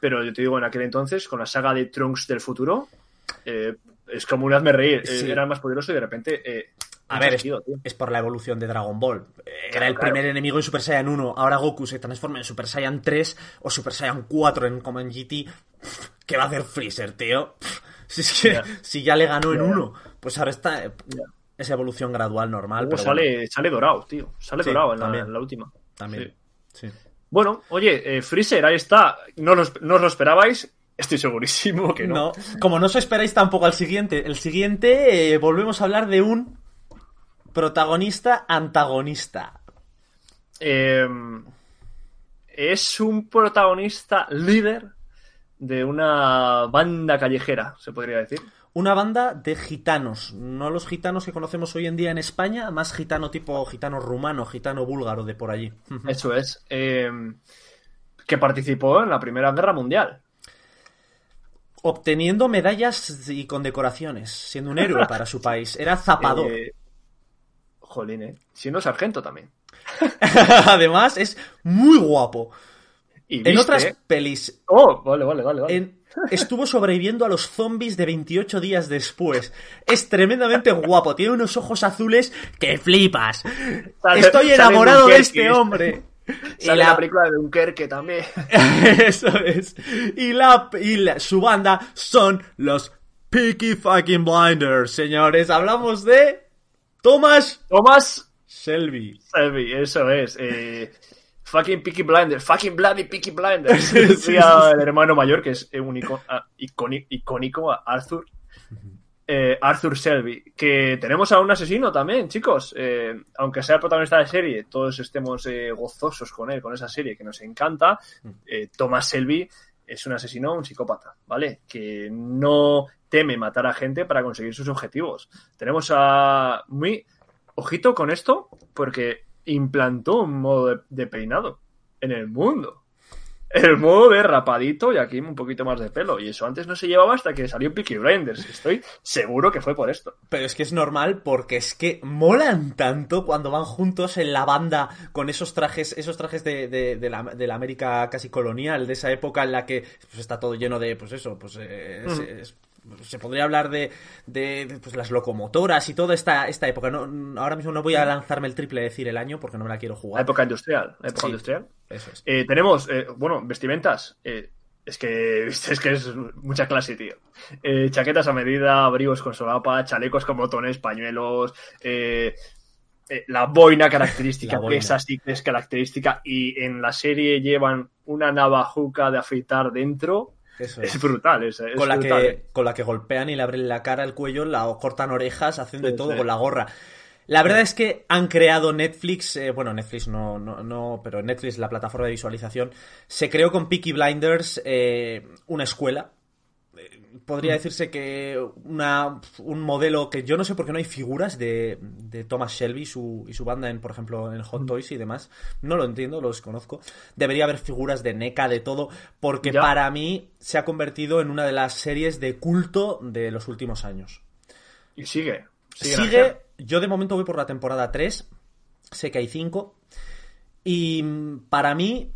Pero yo te digo, en aquel entonces, con la saga de Trunks del futuro, eh, es como un hazme reír. Eh, Sí. era el más poderoso y de repente. eh, A ver, es, es por la evolución de Dragon Ball. Eh, Era el claro. primer enemigo en Super Saiyan 1. Ahora Goku se transforma en Super Saiyan 3 o Super Saiyan 4 en como en GT. ¿Qué va a hacer Freezer, tío? Si [LAUGHS] es que Ya. si ya le ganó en uno, pues ahora está. eh, esa evolución gradual normal. Pero sale, bueno, sale dorado, tío. Sale Sí, dorado en la, también. en la última. también. Sí. sí. Bueno, oye, eh, Freezer, ahí está. No, los- no os lo esperabais. Estoy segurísimo que no. No, como no os esperáis tampoco al siguiente. El siguiente, eh, volvemos a hablar de un protagonista antagonista. Eh, es un protagonista líder de una banda callejera, se podría decir. Una banda de gitanos, no los gitanos que conocemos hoy en día en España, más gitano tipo gitano rumano, gitano búlgaro de por allí. Eso es. eh, que participó en la Primera Guerra Mundial. Obteniendo medallas y condecoraciones, siendo un héroe para su país. Era zapador. [LAUGHS] Eh, jolín, eh. Siendo sargento también. [LAUGHS] Además, es muy guapo. Y En viste- otras pelis, Oh, vale, vale, vale. vale. en- estuvo sobreviviendo a los zombies de 28 días después. Es tremendamente guapo, tiene unos ojos azules que flipas. Sale- Estoy enamorado de este hombre. [LAUGHS] Y Sale la- la película de Dunkerque también. [LAUGHS] Eso es. Y, la, y la- su banda son los Peaky Fucking Blinders, señores. Hablamos de Thomas Thomas Shelby. Shelby, eso es. eh, fucking Peaky Blinders. Fucking Bloody Peaky Blinders. [LAUGHS] Sí, sí, Decía sí. el hermano mayor, que es un ah, icónico, icónico, Arthur. Eh, Arthur Shelby. Que tenemos a un asesino también, chicos. Eh, aunque sea el protagonista de la serie, todos estemos eh, gozosos con él, con esa serie que nos encanta. eh, Thomas Shelby es un asesino, un psicópata, ¿vale? Que no teme matar a gente para conseguir sus objetivos. Tenemos a muy ojito con esto, porque implantó un modo de, de peinado en el mundo. El modo de rapadito y aquí un poquito más de pelo. Y eso antes no se llevaba hasta que salió Peaky Blinders. Estoy seguro que fue por esto. Pero es que es normal porque es que molan tanto cuando van juntos en la banda con esos trajes, esos trajes de, de- de la, de la América casi colonial, de esa época en la que pues, está todo lleno de, pues eso, pues eh, es- es- se podría hablar de, de, de, pues, las locomotoras y toda esta, esta época. No, ahora mismo no voy a lanzarme el triple de decir el año porque no me la quiero La jugar. época industrial. La época Sí. industrial. Eso es. Eh, tenemos, eh, bueno, vestimentas. Eh, es que [LAUGHS] es que es mucha clase, tío. Eh, chaquetas a medida, abrigos con solapa, chalecos con botones, pañuelos, eh, la boina característica, [LAUGHS] La boina. que esa sí que es característica, y en la serie llevan una navajuca de afeitar dentro. Eso Es es. brutal, es, es con la, brutal, que, con la que golpean y le abren la cara, el cuello, la cortan orejas, hacen de Sí, todo sí. con la gorra. La verdad es que han creado Netflix, eh, bueno, Netflix no, no, no, pero Netflix, la plataforma de visualización, se creó con Peaky Blinders eh, una escuela. Podría decirse que una, un modelo que yo no sé por qué no hay figuras de, de Thomas Shelby su, y su banda, en, por ejemplo, en Hot Toys y demás. No lo entiendo, lo desconozco. Debería haber figuras de NECA, de todo, porque Ya. para mí se ha convertido en una de las series de culto de los últimos años. Y sigue. Sigue. Sigue, yo de momento voy por la temporada 3, sé que hay 5, y mm, para mí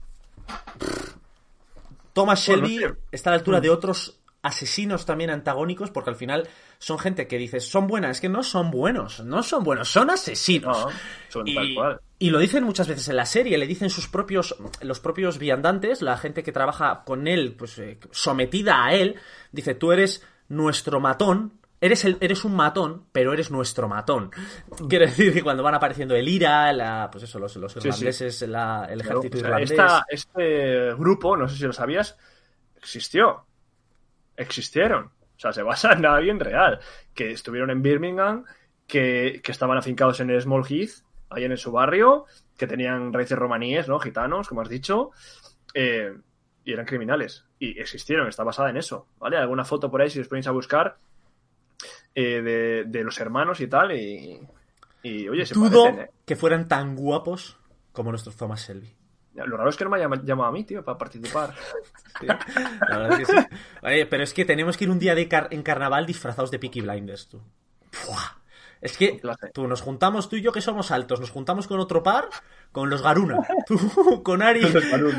Thomas Bueno, Shelby está a la altura de otros asesinos también antagónicos, porque al final son gente que dices, son buenas, es que no son buenos, no son buenos, son asesinos. No, son tal Y, cual. y lo dicen muchas veces en la serie, le dicen sus propios, los propios viandantes, la gente que trabaja con él, pues eh, sometida a él, dice, tú eres nuestro matón, eres, el, eres un matón, pero eres nuestro matón. Quiere decir que cuando van apareciendo el IRA, la, pues eso, los, los sí. irlandeses, la- el Claro, ejército o sea, irlandés. esta- este grupo, no sé si lo sabías, existió. Existieron. O sea, se basa en alguien real. Que estuvieron en Birmingham, que, que estaban afincados en el Small Heath, ahí en su barrio, que tenían raíces romaníes, ¿no? Gitanos, como has dicho. eh, y eran criminales. Y existieron, está basada en eso, ¿vale? Alguna foto por ahí, si os ponéis a buscar, eh, de, de los hermanos y tal, y... Y oye, se Dudo parecen, ¿eh? que fueran tan guapos como nuestros Thomas Shelby. Lo raro es que no me haya llamado a mí, tío, para participar. [LAUGHS] La verdad es que sí. Oye, pero es que tenemos que ir un día de car- en carnaval disfrazados de Peaky Blinders, tú. Es que tú, nos juntamos tú y yo que somos altos, nos juntamos con otro par, con los Garuna, [LAUGHS] tú, con Ari,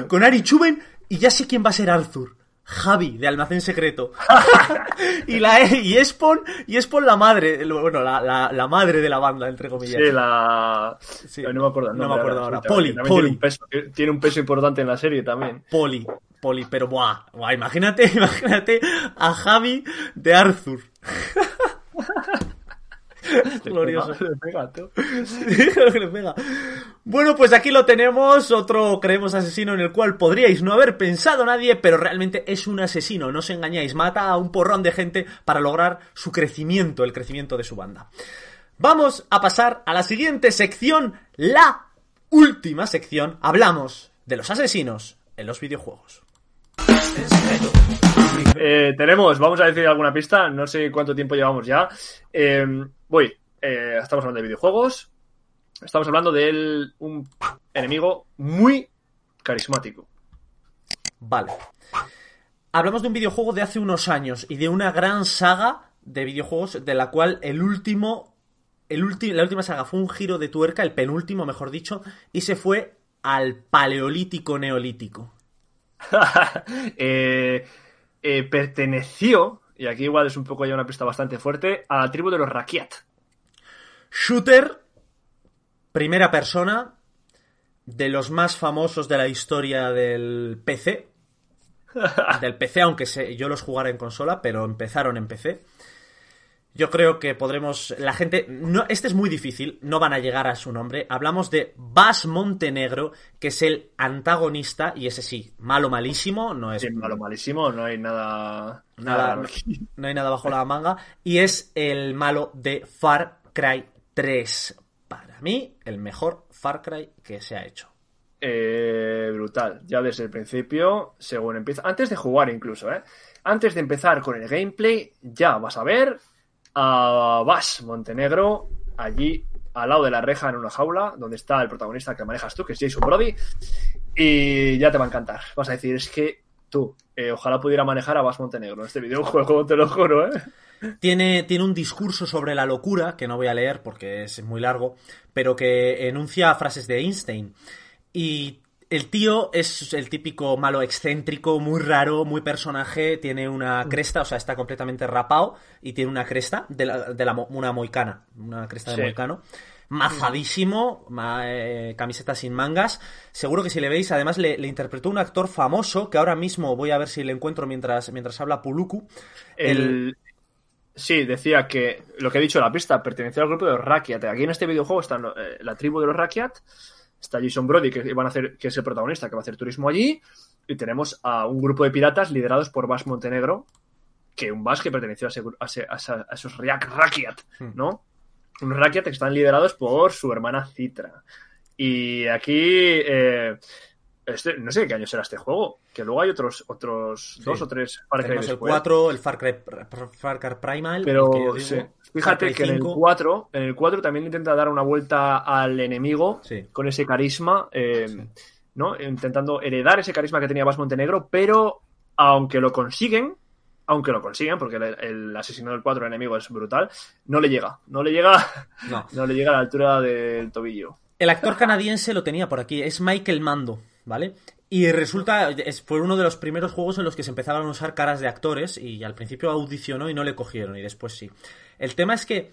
con Ari Chuben y ya sé quién va a ser Arthur. Javi, de Almacén Secreto. [LAUGHS] y la y Espon, y Espon la madre, bueno, la, la, la madre de la banda, entre comillas. Sí, la. Sí. No me acuerdo. el No me nombre acuerdo ahora. Poli, Poli. Tiene un, peso, tiene un peso importante en la serie también. Poli, Poli, pero buah, buah, imagínate, [LAUGHS] imagínate a Javi de Arthur. [LAUGHS] [LAUGHS] Glorioso. Le pega, tú. Claro que le pega. Bueno, pues aquí lo tenemos, otro creemos asesino en el cual podríais no haber pensado nadie, pero realmente es un asesino, no os engañáis, mata a un porrón de gente para lograr su crecimiento, el crecimiento de su banda. Vamos a pasar a la siguiente sección, la última sección, hablamos de los asesinos en los videojuegos. Eh, tenemos, vamos a decir alguna pista, no sé cuánto tiempo llevamos ya. Eh, voy, eh, estamos hablando de videojuegos, estamos hablando de un enemigo muy carismático. Vale. Hablamos de un videojuego de hace unos años y de una gran saga de videojuegos de la cual el último, el ulti- la última saga fue un giro de tuerca, el penúltimo, mejor dicho, y se fue al paleolítico neolítico. [LAUGHS] Eh, eh, perteneció, y aquí igual es un poco ya una pista bastante fuerte, a la tribu de los Rakiat. Shooter, primera persona, de los más famosos de la historia del PC. [LAUGHS] Del PC, aunque se- yo los jugara en consola, pero empezaron en PC. Yo creo que podremos. La gente. No, este es muy difícil, no van a llegar a su nombre. Hablamos de Bas Montenegro, que es el antagonista, y ese sí, malo malísimo, no es Sí, malo, malísimo, no hay nada. nada, aquí. no hay nada bajo la manga. Y es el malo de Far Cry 3. Para mí, el mejor Far Cry que se ha hecho. Eh, brutal. Ya desde el principio, según empieza. Antes de jugar, incluso, ¿eh? Antes de empezar con el gameplay, ya vas a ver a Bash Montenegro allí al lado de la reja en una jaula, donde está el protagonista que manejas tú, que es Jason Brody. Y ya te va a encantar. Vas a decir, es que tú, eh, ojalá pudiera manejar a Bash Montenegro en este videojuego, te lo juro, ¿eh? Tiene, tiene un discurso sobre la locura, que no voy a leer porque es muy largo, pero que enuncia frases de Einstein. Y el tío es el típico malo excéntrico, muy raro, muy personaje, tiene una cresta, o sea, está completamente rapado y tiene una cresta de, la, de la una moicana, una cresta de moicano. Mazadísimo, ma- eh, camiseta sin mangas. Seguro que si le veis, además le, le interpretó un actor famoso, que ahora mismo voy a ver si le encuentro mientras, mientras habla Puluku. El... Sí, decía que lo que he dicho, la pista pertenecía al grupo de los Rakiat. Aquí en este videojuego está eh, la tribu de los Rakiat, está Jason Brody, que, van a hacer, que es el protagonista, que va a hacer turismo allí, y tenemos a un grupo de piratas liderados por Bas Montenegro, que un Bas que perteneció a, ese gru- a, ese- a esa- a esos Rak- Rakiat, Hmm. ¿no? Unos Rakiat que están liderados por su hermana Citra. Y aquí, eh, este- no sé qué año será este juego, que luego hay otros, otros dos o tres Far Cry el después. 4, el Far Cry, Far Cry Primal. Pero el que yo digo, sí. Fíjate que en el 5. 4, en el 4 también intenta dar una vuelta al enemigo Sí. con ese carisma, eh, ¿no? Intentando heredar ese carisma que tenía Bas Montenegro, pero aunque lo consiguen, aunque lo consiguen, porque el, el asesino del 4 el enemigo es brutal, no le llega, no le llega, [LAUGHS] No. no le llega a la altura del tobillo. El actor canadiense lo tenía por aquí, es Michael Mando, ¿vale? Y resulta, es, fue uno de los primeros juegos en los que se empezaban a usar caras de actores y al principio audicionó y no le cogieron y después sí. El tema es que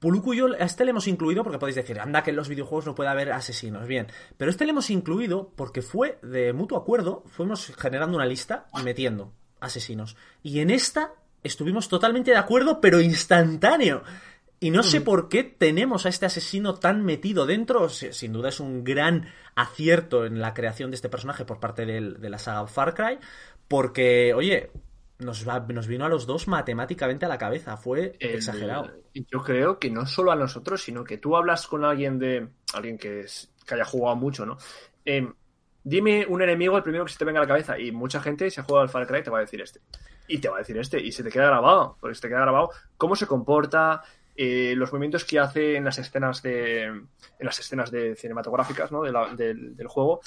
Puluku y yo a este le hemos incluido porque podéis decir, anda que en los videojuegos no puede haber asesinos, bien. Pero este le hemos incluido porque fue de mutuo acuerdo, fuimos generando una lista y metiendo asesinos. Y en esta estuvimos totalmente de acuerdo, pero instantáneo. Y no sé por qué tenemos a este asesino tan metido dentro. Si- Sin duda es un gran acierto en la creación de este personaje por parte del- de la saga Far Cry. Porque, oye, nos, va- nos vino a los dos matemáticamente a la cabeza. Fue El- exagerado. Yo creo que no solo a nosotros, sino que tú hablas con alguien de. alguien que, es- que haya jugado mucho, ¿no? Eh, dime un enemigo, el primero que se te venga a la cabeza. Y mucha gente, si ha jugado al Far Cry, te va a decir este. Y te va a decir este. Y se te queda grabado. Porque se te queda grabado cómo se comporta, eh, los movimientos que hace en las escenas de. en las escenas de cinematográficas, ¿no? De la- del, del juego.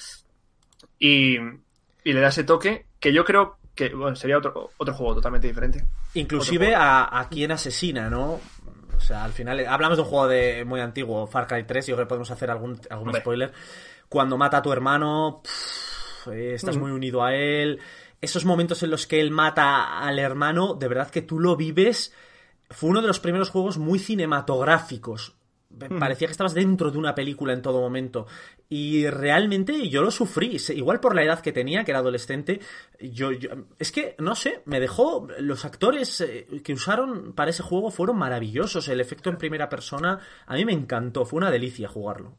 Y, y le da ese toque que yo creo que bueno, sería otro, otro juego totalmente diferente. Inclusive a, a quien asesina, ¿no? O sea, al final, hablamos de un juego de muy antiguo, Far Cry 3, yo creo que podemos hacer algún, algún Hombre. spoiler. Cuando mata a tu hermano, pff, eh, estás Ujú. muy unido a él. Esos momentos en los que él mata al hermano, de verdad que tú lo vives. Fue uno de los primeros juegos muy cinematográficos. Parecía que estabas dentro de una película en todo momento. Y realmente yo lo sufrí. Igual por la edad que tenía, que era adolescente. Yo, yo- es que, no sé, me dejó. Los actores eh, que usaron para ese juego fueron maravillosos. El efecto en primera persona a mí me encantó. Fue una delicia jugarlo.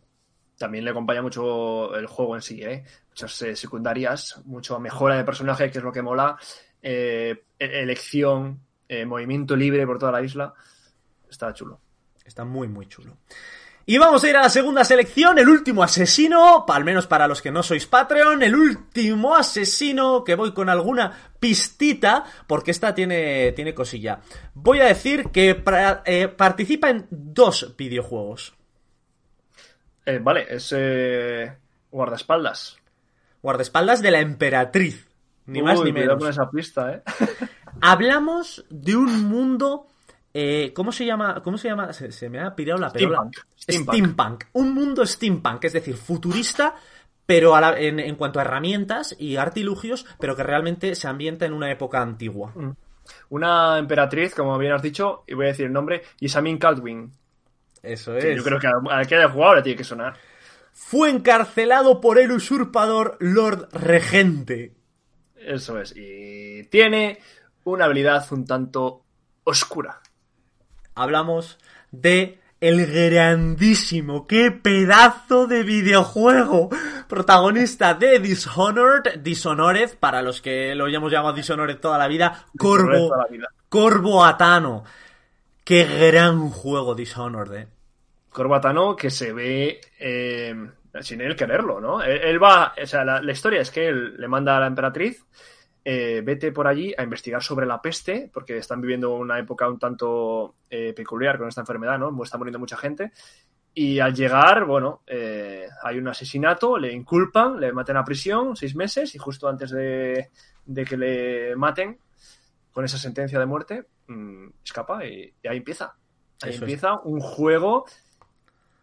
También le acompaña mucho el juego en sí, ¿eh? Muchas eh, secundarias, mucha mejora de personaje, que es lo que mola. eh, e- elección, eh, movimiento libre por toda la isla. Está chulo. Está muy, muy chulo. Y vamos a ir a la segunda selección, el último asesino, al menos para los que no sois Patreon, el último asesino que voy con alguna pistita, porque esta tiene, tiene cosilla. Voy a decir que pra- eh, participa en dos videojuegos. Eh, vale, es eh, guardaespaldas. Guardaespaldas de la Emperatriz. Ni más ni cuidado menos. con esa pista, ¿eh? [LAUGHS] Hablamos de un mundo. Eh, ¿Cómo se llama? ¿Cómo se llama? Se, se me ha pirado la perola. Steampunk. Un mundo steampunk, es decir, futurista, pero a la- en, en cuanto a herramientas y artilugios, pero que realmente se ambienta en una época antigua. Una emperatriz, como bien has dicho, y voy a decir el nombre, Isamin Caldwin. Eso es. yo creo que a- al que haya jugado le tiene que sonar. Fue encarcelado por el usurpador Lord Regente. Eso es. Y tiene una habilidad un tanto oscura. Hablamos de el grandísimo, qué pedazo de videojuego. Protagonista de Dishonored, Dishonored, para los que lo hayamos llamado Dishonored toda la vida, Corvo, Toda la vida. Corvo Atano. Qué gran juego Dishonored, eh. Corbatano que se ve eh, sin él quererlo, ¿no? Él, él va, o sea, la, la historia es que él le manda a la emperatriz, eh, vete por allí a investigar sobre la peste, porque están viviendo una época un tanto eh, peculiar con esta enfermedad, ¿no? Está muriendo mucha gente. Y al llegar, bueno, eh, hay un asesinato, le inculpan, le meten a prisión seis meses y justo antes de, de que le maten, con esa sentencia de muerte, mm, escapa y, y ahí empieza. Ahí Eso es. empieza un juego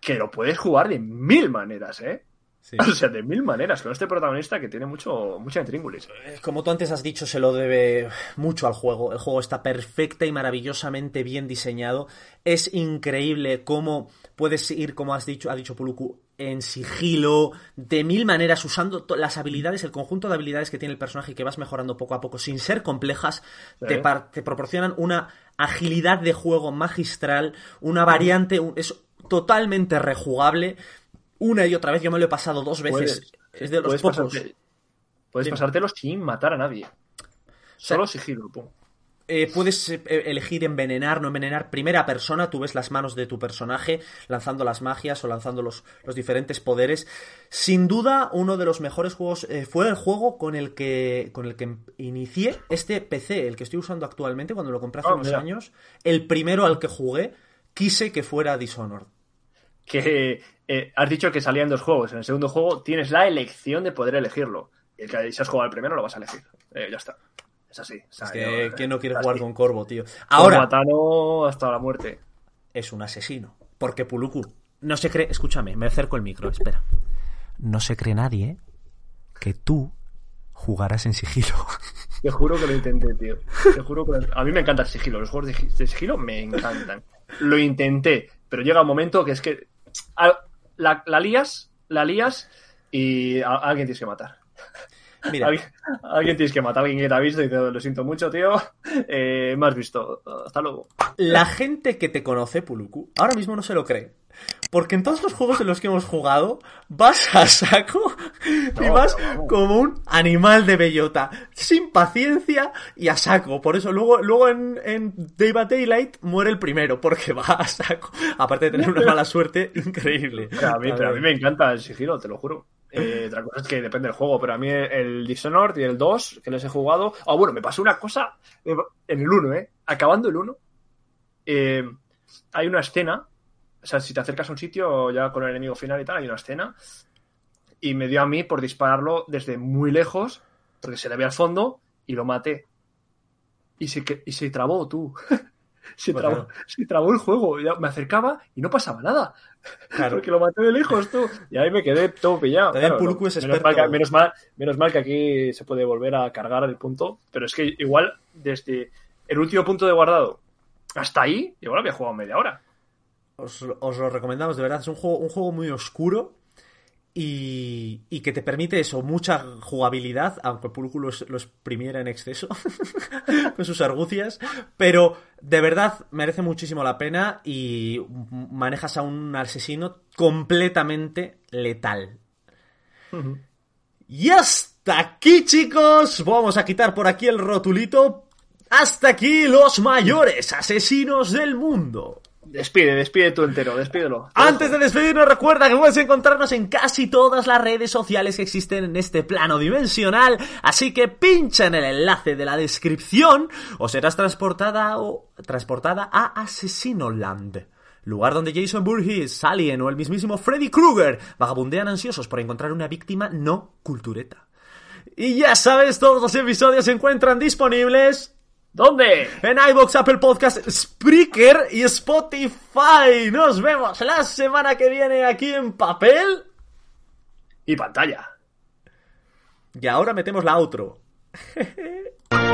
que lo puedes jugar de mil maneras, ¿eh? Sí. O sea, de mil maneras, con este protagonista que tiene mucho, mucha intríngulis. Eh, Como tú antes has dicho, se lo debe mucho al juego. El juego está perfecta y maravillosamente bien diseñado. Es increíble cómo puedes ir, como has dicho, ha dicho Puluku, en sigilo, de mil maneras, usando las habilidades, el conjunto de habilidades que tiene el personaje y que vas mejorando poco a poco, sin ser complejas, Sí. te, te proporcionan una agilidad de juego magistral, una variante, un- es totalmente rejugable. Una y otra vez, yo me lo he pasado dos veces. Puedes- es de los puedes pocos. pasarte- puedes pasártelo sin matar a nadie. Solo sigilo, pum. Eh, puedes eh, elegir envenenar, no envenenar. Primera persona, tú ves las manos de tu personaje lanzando las magias o lanzando los, los diferentes poderes. Sin duda, uno de los mejores juegos eh, fue el juego con el que con el que inicié este PC, el que estoy usando actualmente cuando lo compré hace Ah, unos mira. años. El primero al que jugué, quise que fuera Dishonored. Que eh, has dicho que salían dos juegos. En el segundo juego tienes la elección de poder elegirlo. Y el que si has jugado el primero lo vas a elegir. Eh, ya está. Es así. O sea, Es que, yo- ¿quién no quiere así. jugar con Corvo, tío? Ahora, Matano hasta la muerte. es un asesino. Porque Puluku no se cree. Escúchame, me acerco el micro, espera. No se cree nadie que tú jugarás en sigilo. [LAUGHS] Te juro que lo intenté, tío. Te juro que lo- A mí me encanta el sigilo. Los juegos de gi- de sigilo me encantan. Lo intenté, pero llega un momento que es que la, la lías, la lías y a, a alguien tienes que matar. Mira, Alguien, alguien tienes que matar, alguien que te ha visto y te lo siento mucho, tío. Eh, me has visto. Hasta luego. la gente que te conoce, Puluku, ahora mismo no se lo cree. Porque en todos los juegos en los que hemos jugado, vas a saco y vas como un animal de bellota, sin paciencia y a saco. Por eso luego, luego en, en Day by Daylight muere el primero, porque [LAUGHS] va a saco. Aparte de tener una mala suerte increíble. Pero a, mí, pero a mí me encanta el sigilo, te lo juro. Eh, otra cosa es que depende del juego, pero a mí el Dishonored y el 2 que les he jugado. Ah, bueno, me pasó una cosa en el 1, ¿eh? Acabando el 1, eh, hay una escena. O sea, si te acercas a un sitio ya con el enemigo final y tal, hay una escena. Y me dio a mí por dispararlo desde muy lejos, porque se le ve al fondo, y lo maté. Y se, y se trabó, tú. [LAUGHS] se, Pues trabó, se trabó el juego. Me acercaba y no pasaba nada. Claro. [LAUGHS] Porque lo maté de lejos, tú. Y ahí me quedé todo pillado. Claro, Puluku no. es menos, mal que, menos, mal, menos mal que aquí se puede volver a cargar el punto. Pero es que igual, desde el último punto de guardado hasta ahí, igual había jugado media hora. Os, os lo recomendamos, de verdad. Es un juego, un juego muy oscuro y, y que te permite eso, mucha jugabilidad, aunque Pulku lo, lo exprimiera en exceso [LAUGHS] con sus argucias, pero de verdad merece muchísimo la pena y manejas a un asesino completamente letal. Y hasta aquí, chicos, vamos a quitar por aquí el rotulito. Hasta aquí los mayores asesinos del mundo. Despide, despide tú entero, despídelo. Antes de despedirnos, recuerda que puedes encontrarnos en casi todas las redes sociales que existen en este plano dimensional, así que pincha en el enlace de la descripción o serás transportada o transportada a Asesinoland. Lugar donde Jason Voorhees, Alien o el mismísimo Freddy Krueger vagabundean ansiosos por encontrar una víctima no cultureta. Y ya sabes, todos los episodios se encuentran disponibles ¿Dónde? en iBox, Apple Podcast, Spreaker y Spotify. Nos vemos la semana que viene aquí en papel. Y pantalla. Y ahora metemos la outro. [LAUGHS]